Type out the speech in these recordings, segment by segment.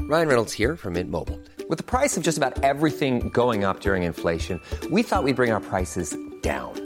Ryan Reynolds here from Mint Mobile. With the price of just about everything going up during inflation, we thought we'd bring our prices down.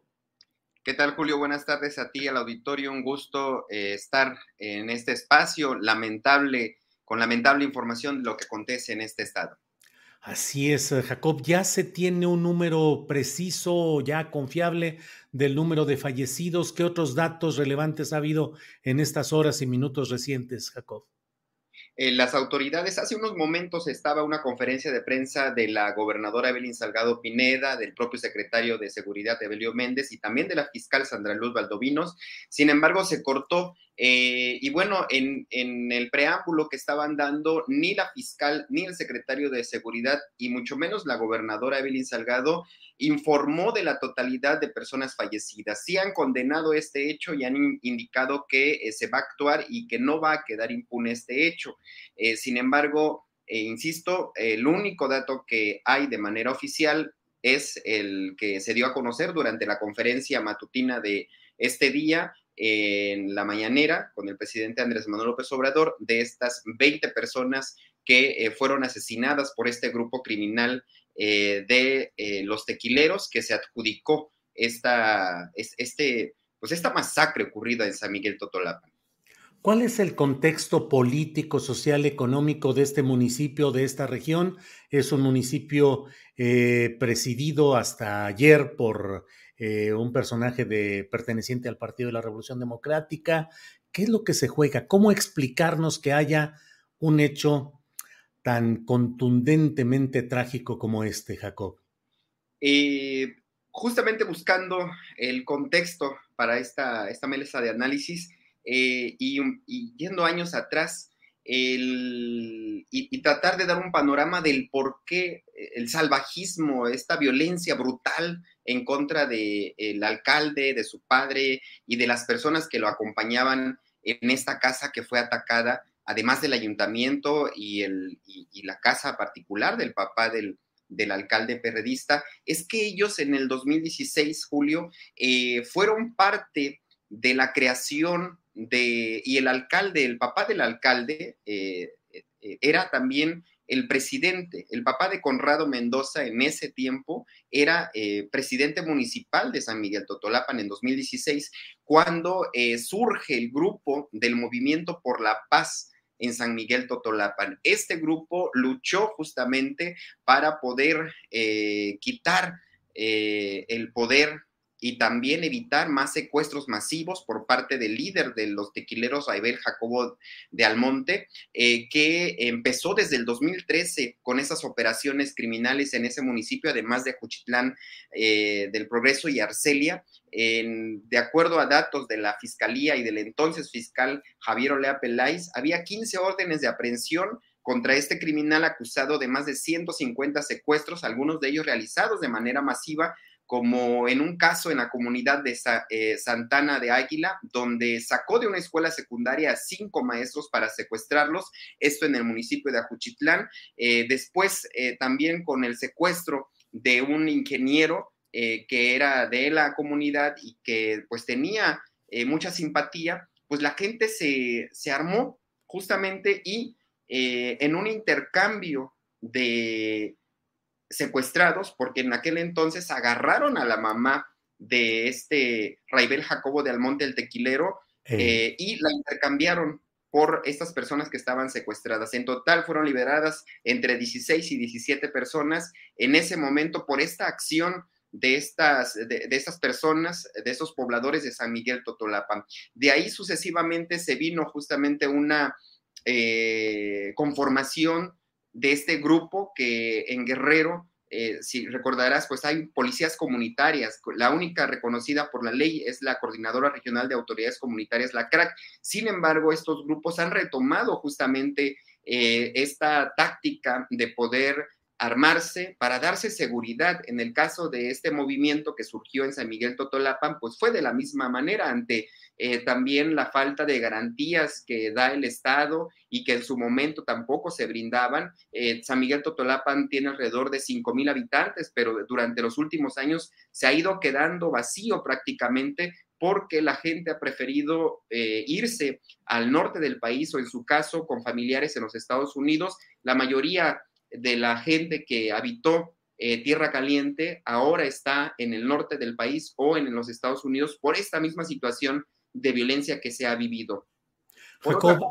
¿Qué tal, Julio? Buenas tardes a ti, al auditorio. Un gusto eh, estar en este espacio lamentable, con lamentable información de lo que acontece en este estado. Así es, eh, Jacob. ¿Ya se tiene un número preciso, ya confiable del número de fallecidos? ¿Qué otros datos relevantes ha habido en estas horas y minutos recientes, Jacob? Las autoridades, hace unos momentos estaba una conferencia de prensa de la gobernadora Evelyn Salgado Pineda, del propio secretario de Seguridad Evelio Méndez y también de la fiscal Sandra Luz Valdovinos. Sin embargo, se cortó eh, y bueno, en, el preámbulo que estaban dando, ni la fiscal, ni el secretario de Seguridad, y mucho menos la gobernadora Evelyn Salgado, informó de la totalidad de personas fallecidas. Sí han condenado este hecho y han in indicado que eh, se va a actuar y que no va a quedar impune este hecho. Eh, sin embargo, insisto, el único dato que hay de manera oficial es el que se dio a conocer durante la conferencia matutina de este día en la mañanera con el presidente Andrés Manuel López Obrador de estas 20 personas que eh, fueron asesinadas por este grupo criminal eh, de eh, los tequileros que se adjudicó esta, este, pues esta masacre ocurrida en San Miguel Totolapan. ¿Cuál es el contexto político, social, económico de este municipio, de esta región? Es un municipio presidido hasta ayer por eh, un personaje de, perteneciente al Partido de la Revolución Democrática. ¿Qué es lo que se juega? ¿Cómo explicarnos que haya un hecho tan contundentemente trágico como este, Jacob? Justamente buscando el contexto para esta, esta mesa de análisis eh, y, y, yendo años atrás el, y, y, tratar de dar un panorama del por qué el salvajismo, esta violencia brutal en contra del de alcalde, de su padre y de las personas que lo acompañaban en esta casa que fue atacada, además del ayuntamiento y, el, y, y la casa particular del papá del, del, alcalde perredista, es que ellos en el 2016, Julio, eh, fueron parte de la creación de, y el alcalde, el papá del alcalde, eh, eh, era también el presidente, el papá de Conrado Mendoza en ese tiempo era eh, presidente municipal de San Miguel Totolapan en 2016, cuando eh, surge el grupo del Movimiento por la Paz en San Miguel Totolapan. Este grupo luchó justamente para poder eh, quitar el poder y también evitar más secuestros masivos por parte del líder de los tequileros, Aibel Jacobo de Almonte, eh, que empezó desde el 2013 con esas operaciones criminales en ese municipio, además de Juchitlán eh, del Progreso y Arcelia. De acuerdo a datos de la Fiscalía y del entonces fiscal Javier Olea Peláez, había 15 órdenes de aprehensión contra este criminal acusado de más de 150 secuestros, algunos de ellos realizados de manera masiva como en un caso en la comunidad de Sa eh, Santana de Águila, donde sacó de una escuela secundaria a cinco maestros para secuestrarlos, esto en el municipio de Ajuchitlán. Eh, después, eh, también con el secuestro de un ingeniero eh, que era de la comunidad y que pues tenía mucha simpatía, pues la gente se, se armó justamente y en un intercambio de secuestrados, porque en aquel entonces agarraron a la mamá de este Raibel Jacobo de Almonte el Tequilero y la intercambiaron por estas personas que estaban secuestradas. En total fueron liberadas entre 16 y 17 personas en ese momento por esta acción de estas, de, estas personas, de esos pobladores de San Miguel Totolapan. De ahí sucesivamente se vino justamente una eh, conformación de este grupo que en Guerrero eh, si recordarás, pues hay policías comunitarias. La única reconocida por la ley es la Coordinadora Regional de Autoridades Comunitarias, la CRAC. Sin embargo, estos grupos han retomado justamente eh, esta táctica de poder armarse para darse seguridad. En el caso de este movimiento que surgió en San Miguel Totolapan, pues fue de la misma manera ante eh, también la falta de garantías que da el Estado y que en su momento tampoco se brindaban. Eh, San Miguel Totolapan tiene alrededor de 5 mil habitantes, pero durante los últimos años se ha ido quedando vacío prácticamente porque la gente ha preferido eh, irse al norte del país o en su caso con familiares en los Estados Unidos. La mayoría de la gente que habitó Tierra Caliente ahora está en el norte del país o en los Estados Unidos por esta misma situación de violencia que se ha vivido.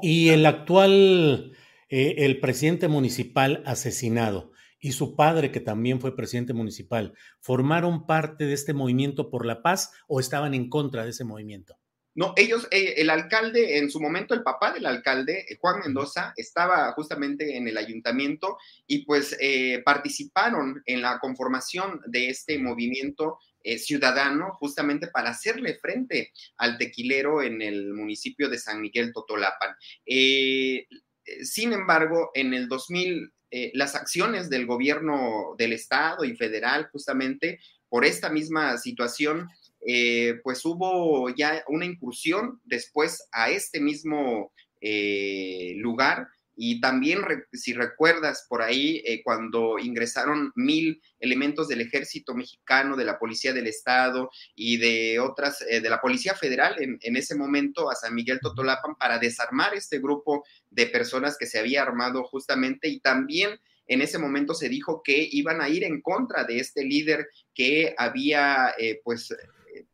y el actual, eh, el presidente municipal asesinado y su padre, que también fue presidente municipal, ¿formaron parte de este movimiento por la paz o estaban en contra de ese movimiento? No, ellos, eh, el alcalde, en su momento, el papá del alcalde, eh, Juan Mendoza, estaba justamente en el ayuntamiento y pues eh, participaron en la conformación de este movimiento ciudadano justamente para hacerle frente al tequilero en el municipio de San Miguel Totolapan. sin embargo, en el 2000, las acciones del gobierno del estado y federal justamente por esta misma situación, eh, pues hubo ya una incursión después a este mismo eh, lugar. Y también, si recuerdas por ahí, eh, cuando ingresaron mil elementos del ejército mexicano, de la Policía del Estado y de otras, de la Policía Federal en, en, ese momento a San Miguel Totolapan para desarmar este grupo de personas que se había armado justamente y también en ese momento se dijo que iban a ir en contra de este líder que había, pues,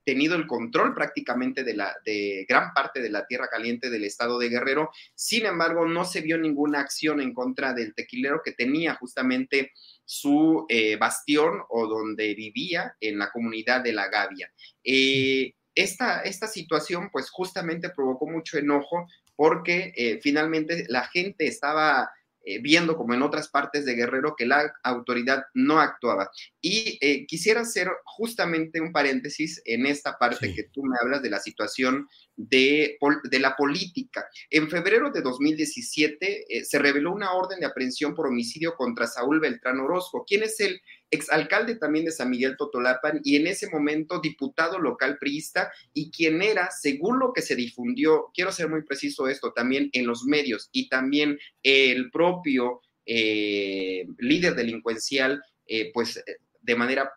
tenido el control prácticamente de, la, de gran parte de la tierra caliente del estado de Guerrero. Sin embargo, no se vio ninguna acción en contra del tequilero que tenía justamente su eh, bastión o donde vivía en la comunidad de La Gavia. Eh, esta, esta situación pues justamente provocó mucho enojo porque eh, finalmente la gente estaba eh, viendo como en otras partes de Guerrero que la autoridad no actuaba. Y eh, quisiera hacer justamente un paréntesis en esta parte que tú me hablas de la situación de, de, la política. En febrero de 2017 eh, se reveló una orden de aprehensión por homicidio contra Saúl Beltrán Orozco, quien es el exalcalde también de San Miguel Totolapan y en ese momento diputado local priista y quien era, según lo que se difundió, quiero ser muy preciso esto, también en los medios y también el propio eh, líder delincuencial, eh, pues de manera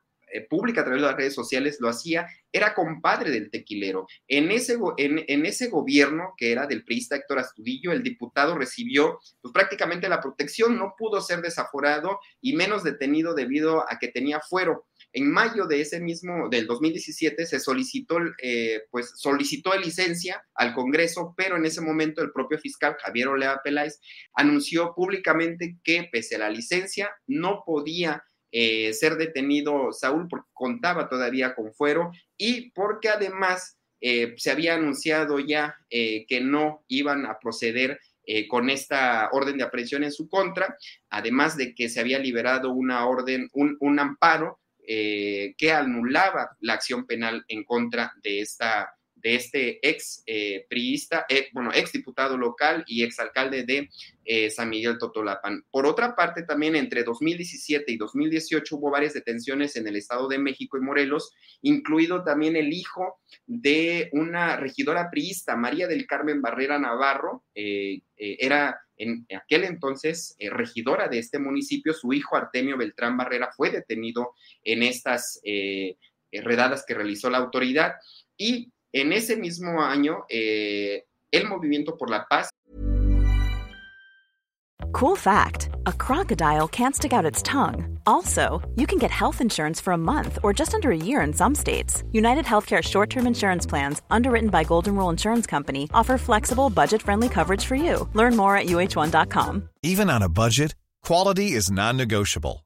pública a través de las redes sociales lo hacía, era compadre del tequilero. En ese, en, ese gobierno que era del priista Héctor Astudillo, el diputado recibió pues, prácticamente la protección, no pudo ser desaforado y menos detenido debido a que tenía fuero. En mayo de ese mismo, del 2017, se solicitó, eh, pues solicitó licencia al Congreso, pero en ese momento el propio fiscal Javier Olea Peláez anunció públicamente que pese a la licencia no podía eh, ser detenido Saúl porque contaba todavía con fuero y porque además eh, se había anunciado ya eh, que no iban a proceder con esta orden de aprehensión en su contra, además de que se había liberado una orden, un amparo que anulaba la acción penal en contra de esta de este ex eh, priista, eh, bueno, ex diputado local y ex alcalde de eh, San Miguel Totolapan. Por otra parte, también entre 2017 y 2018 hubo varias detenciones en el Estado de México y Morelos, incluido también el hijo de una regidora priista, María del Carmen Barrera Navarro, era en aquel entonces regidora de este municipio, su hijo Artemio Beltrán Barrera fue detenido en estas redadas que realizó la autoridad y en ese mismo año eh, el Movimiento por la Paz Cool fact a crocodile can't stick out its tongue. Also, you can get health insurance for a month or just under a year in some states. United Healthcare short term insurance plans, underwritten by Golden Rule Insurance Company, offer flexible, budget friendly coverage for you. Learn more at uh1.com. Even on a budget, quality is non negotiable.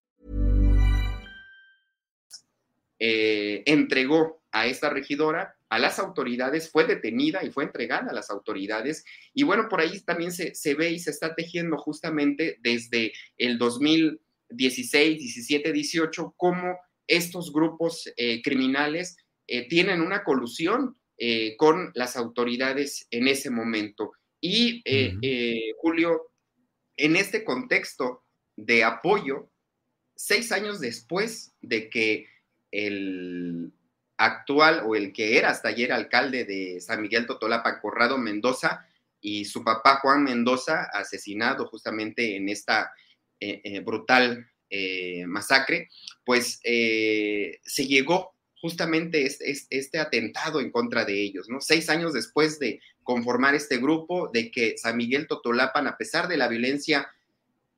Eh, entregó a esta regidora a las autoridades, fue detenida y fue entregada a las autoridades. Y bueno, por ahí también se, se ve y se está tejiendo justamente desde el 2000 16, 17, 18, cómo estos grupos eh, criminales eh, tienen una colusión eh, con las autoridades en ese momento. Y Julio, en este contexto de apoyo, seis años después de que el actual o el que era hasta ayer alcalde de San Miguel Totolapa, Corrado Mendoza, y su papá Juan Mendoza, asesinado justamente en esta eh, eh, brutal eh, masacre, pues se llegó justamente este, atentado en contra de ellos, ¿no? Seis años después de conformar este grupo, de que San Miguel Totolapan, a pesar de la violencia,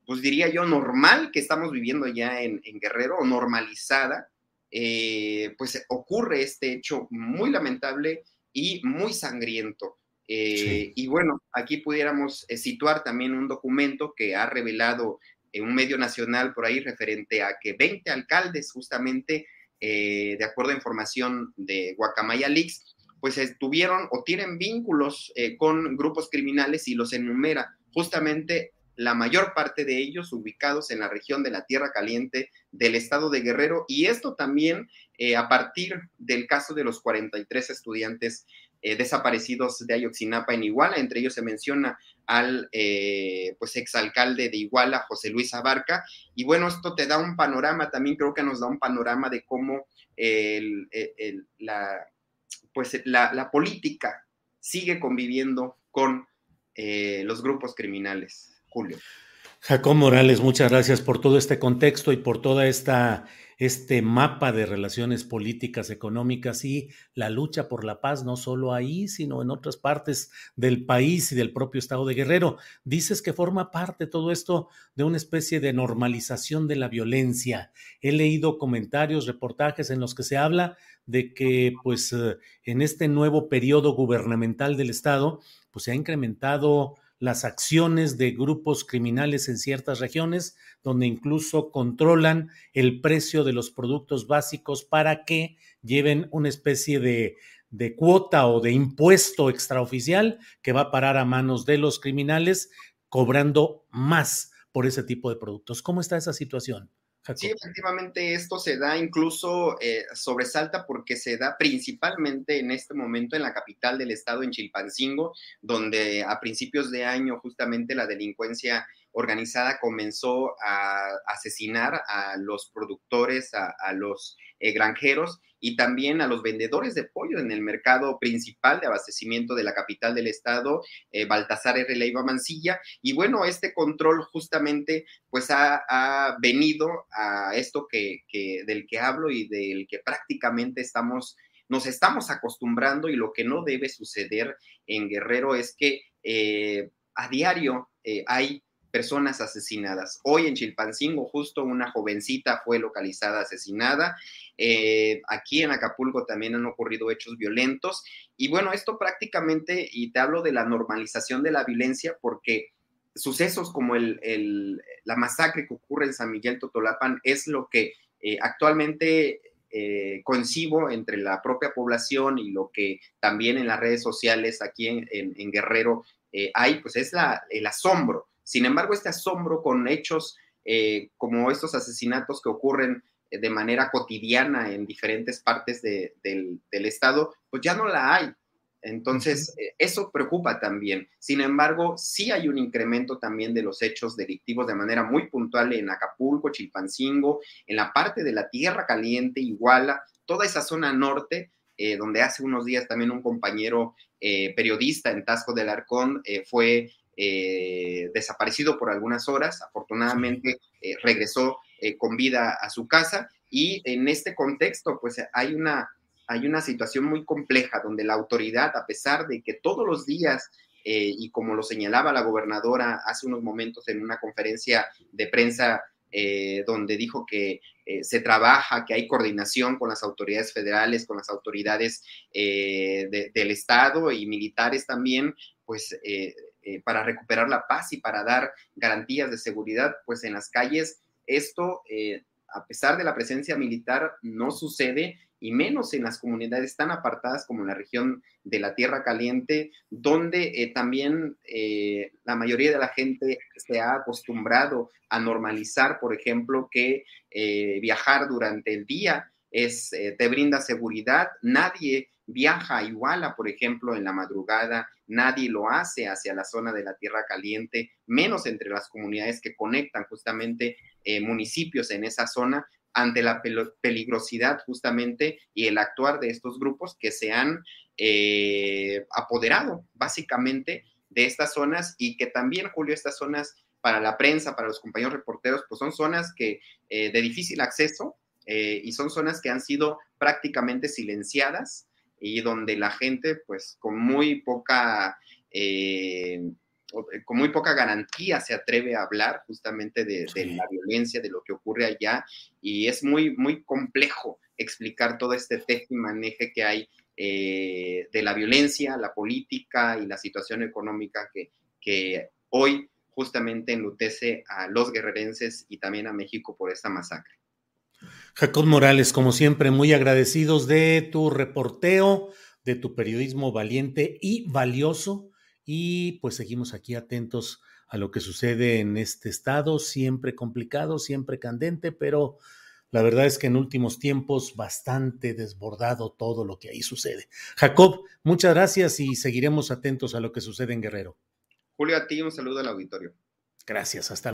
pues diría yo, normal que estamos viviendo ya en, Guerrero, o normalizada, pues ocurre este hecho muy lamentable y muy sangriento. Y bueno, aquí pudiéramos situar también un documento que ha revelado en un medio nacional por ahí referente a que 20 alcaldes justamente, eh, de acuerdo a información de Guacamaya Leaks, pues tuvieron o tienen vínculos eh, con grupos criminales y los enumera justamente la mayor parte de ellos ubicados en la región de la Tierra Caliente del estado de Guerrero y esto también eh, a partir del caso de los 43 estudiantes eh, desaparecidos de Ayotzinapa en Iguala. Entre ellos se menciona al eh, pues exalcalde de Iguala, José Luis Abarca. Y bueno, esto te da un panorama, también creo que nos da un panorama de cómo la, pues la, política sigue conviviendo con los grupos criminales. Julio. Jacob Morales, muchas gracias por todo este contexto y por toda esta este mapa de relaciones políticas, económicas y la lucha por la paz, no solo ahí, sino en otras partes del país y del propio estado de Guerrero. Dices que forma parte todo esto de una especie de normalización de la violencia. He leído comentarios, reportajes en los que se habla de que pues eh, en este nuevo periodo gubernamental del estado pues se ha incrementado las acciones de grupos criminales en ciertas regiones, donde incluso controlan el precio de los productos básicos para que lleven una especie de, de cuota o de impuesto extraoficial que va a parar a manos de los criminales, cobrando más por ese tipo de productos. ¿Cómo está esa situación? Sí, efectivamente esto se da incluso, eh, sobresalta porque se da principalmente en este momento en la capital del estado, en Chilpancingo, donde a principios de año justamente la delincuencia organizada comenzó a asesinar a los productores, a, los eh, granjeros y también a los vendedores de pollo en el mercado principal de abastecimiento de la capital del estado, eh, Baltasar R. Leiva Mancilla. Y bueno, este control justamente pues ha, venido a esto que, del que hablo y del que prácticamente estamos nos estamos acostumbrando y lo que no debe suceder en Guerrero es que eh, a diario eh, hay personas asesinadas. Hoy en Chilpancingo justo una jovencita fue localizada asesinada. Eh, aquí en Acapulco también han ocurrido hechos violentos. Y bueno, esto prácticamente, y te hablo de la normalización de la violencia, porque sucesos como el, la masacre que ocurre en San Miguel Totolapan es lo que eh, actualmente eh, coincido entre la propia población y lo que también en las redes sociales aquí en, Guerrero hay, pues es la, el asombro sin embargo, este asombro con hechos eh, como estos asesinatos que ocurren de manera cotidiana en diferentes partes del, Estado, pues ya no la hay. Entonces, eh, eso preocupa también. Sin embargo, sí hay un incremento también de los hechos delictivos de manera muy puntual en Acapulco, Chilpancingo, en la parte de la Tierra Caliente, Iguala, toda esa zona norte, eh, donde hace unos días también un compañero eh, periodista en Tasco del Arcón fue desaparecido por algunas horas. Afortunadamente, regresó con vida a su casa. Y en este contexto, pues hay una hay una situación muy compleja donde la autoridad, a pesar de que todos los días, eh, y como lo señalaba la gobernadora hace unos momentos en una conferencia de prensa, eh, donde dijo que eh, se trabaja, que hay coordinación con las autoridades federales, con las autoridades del Estado y militares también, pues para recuperar la paz y para dar garantías de seguridad, pues en las calles esto, a pesar de la presencia militar, no sucede y menos en las comunidades tan apartadas como en la región de la Tierra Caliente, donde eh, también eh, la mayoría de la gente se ha acostumbrado a normalizar, por ejemplo, que eh, viajar durante el día es, te brinda seguridad. Nadie viaja a Iguala, por ejemplo, en la madrugada, nadie lo hace hacia la zona de la Tierra Caliente, menos entre las comunidades que conectan justamente municipios en esa zona, ante la peligrosidad justamente y el actuar de estos grupos que se han eh, apoderado básicamente de estas zonas y que también, Julio, estas zonas para la prensa, para los compañeros reporteros, pues son zonas que eh, de difícil acceso eh, y son zonas que han sido prácticamente silenciadas y donde la gente, pues con muy poca eh, con muy poca garantía se atreve a hablar justamente de, la violencia, de lo que ocurre allá, y es muy, muy complejo explicar todo este teje y maneje que hay eh, de la violencia, la política y la situación económica que, que hoy justamente enlutece a los guerrerenses y también a México por esta masacre. Jacob Morales, como siempre, muy agradecidos de tu reporteo, de tu periodismo valiente y valioso y pues seguimos aquí atentos a lo que sucede en este estado, siempre complicado, siempre candente, pero la verdad es que en últimos tiempos bastante desbordado todo lo que ahí sucede. Jacob, muchas gracias y seguiremos atentos a lo que sucede en Guerrero. Julio, a ti un saludo al auditorio. Gracias, hasta luego.